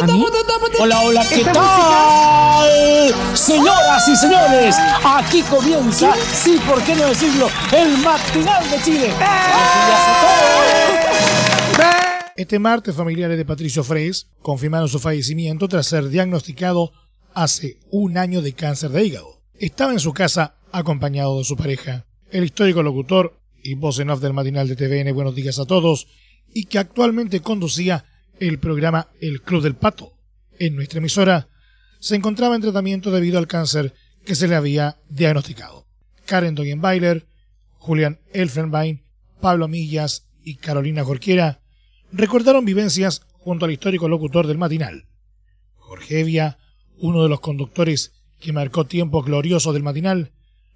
Hola, hola, ¿qué tal? Señoras y señores, aquí comienza, sí, ¿por qué no decirlo? El matinal de Chile. Este martes, familiares de Patricio Freys confirmaron su fallecimiento tras ser diagnosticado hace un año de cáncer de hígado. Estaba en su casa acompañado de su pareja, el histórico locutor y voz en off del matinal de TVN Buenos Días a Todos, y que actualmente conducía el programa El Club del Pato. En nuestra emisora se encontraba en tratamiento debido al cáncer que se le había diagnosticado. Karen Dogenbailer, Julián Elfenbein, Pablo Millas y Carolina Jorquera recordaron vivencias junto al histórico locutor del matinal. Jorge Evia, uno de los conductores que marcó tiempo glorioso del matinal,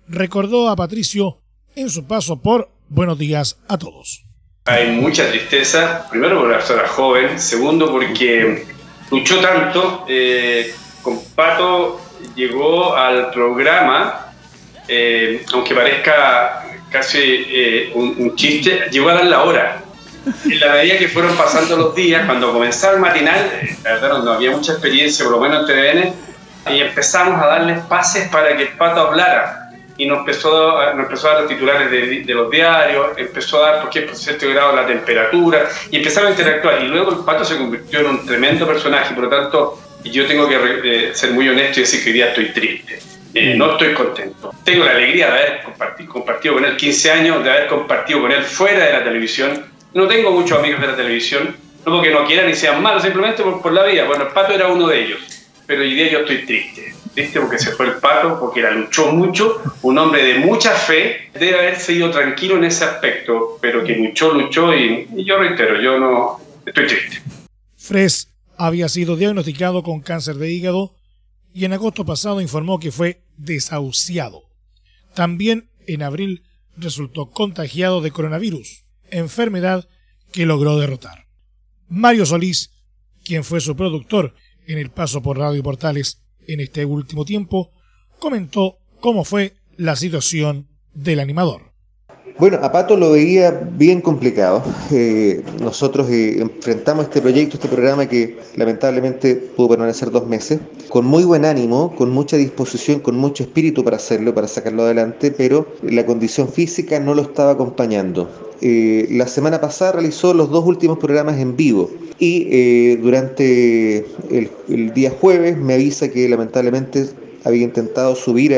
recordó a Patricio en su paso por Buenos días a todos. Hay mucha tristeza, primero por la persona joven, segundo porque luchó tanto. Eh, con Pato llegó al programa, eh, aunque parezca casi eh, un, chiste, llegó a dar la hora. En la medida que fueron pasando los días, cuando comenzaba el matinal, la verdad no había mucha experiencia, por lo menos en TVN, y empezamos a darles pases para que el Pato hablara y nos empezó, a, nos empezó a dar titulares de, los diarios, empezó a dar por qué por cierto grado la temperatura y empezaba a interactuar. Y luego el pato se convirtió en un tremendo personaje, por lo tanto, yo tengo que eh, ser muy honesto y decir que hoy día estoy triste. Eh, no estoy contento. Tengo la alegría de haber compartido, compartido con él 15 años, de haber compartido con él fuera de la televisión. No tengo muchos amigos de la televisión, no porque no quieran y sean malos, simplemente por, por la vida. Bueno, el pato era uno de ellos, pero hoy día yo estoy triste ¿viste? Porque se fue el pato, porque la luchó mucho, un hombre de mucha fe, debe haber seguido tranquilo en ese aspecto, pero que luchó, luchó y, yo reitero, yo no estoy triste. Fres había sido diagnosticado con cáncer de hígado y en agosto pasado informó que fue desahuciado. También en abril resultó contagiado de coronavirus, enfermedad que logró derrotar. Mario Solís, quien fue su productor en el paso por Radio Portales, en este último tiempo, comentó cómo fue la situación del animador. Bueno, a Pato lo veía bien complicado. Eh, nosotros eh, enfrentamos este proyecto, este programa que lamentablemente pudo permanecer dos meses, con muy buen ánimo, con mucha disposición, con mucho espíritu para hacerlo, para sacarlo adelante, pero la condición física no lo estaba acompañando. Eh, la semana pasada realizó los dos últimos programas en vivo y durante el, día jueves me avisa que lamentablemente había intentado subir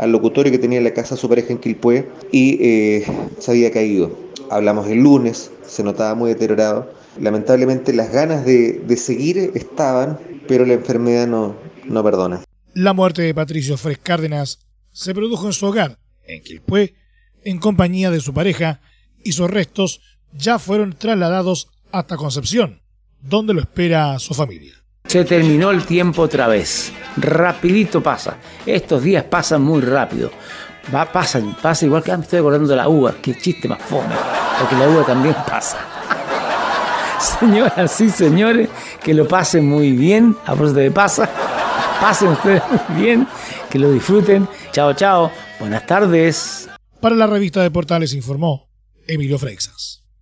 al locutorio que tenía en la casa su pareja en Quilpué y eh, se había caído. Hablamos el lunes, se notaba muy deteriorado. Lamentablemente las ganas de, seguir estaban, pero la enfermedad no, no perdona. La muerte de Patricio Fres Cárdenas se produjo en su hogar, en Quilpué, en compañía de su pareja, y sus restos ya fueron trasladados hasta Concepción, donde lo espera su familia. Se terminó el tiempo otra vez. Rapidito pasa. Estos días pasan muy rápido. Va, pasa, pasa igual que me estoy acordando de la uva. Qué chiste más fome. Porque la uva también pasa. Señoras y señores, que lo pasen muy bien. A propósito de pasa. Pasen ustedes muy bien. Que lo disfruten. Chao, chao. Buenas tardes. Para la revista de Portales informó Emilio Freixas.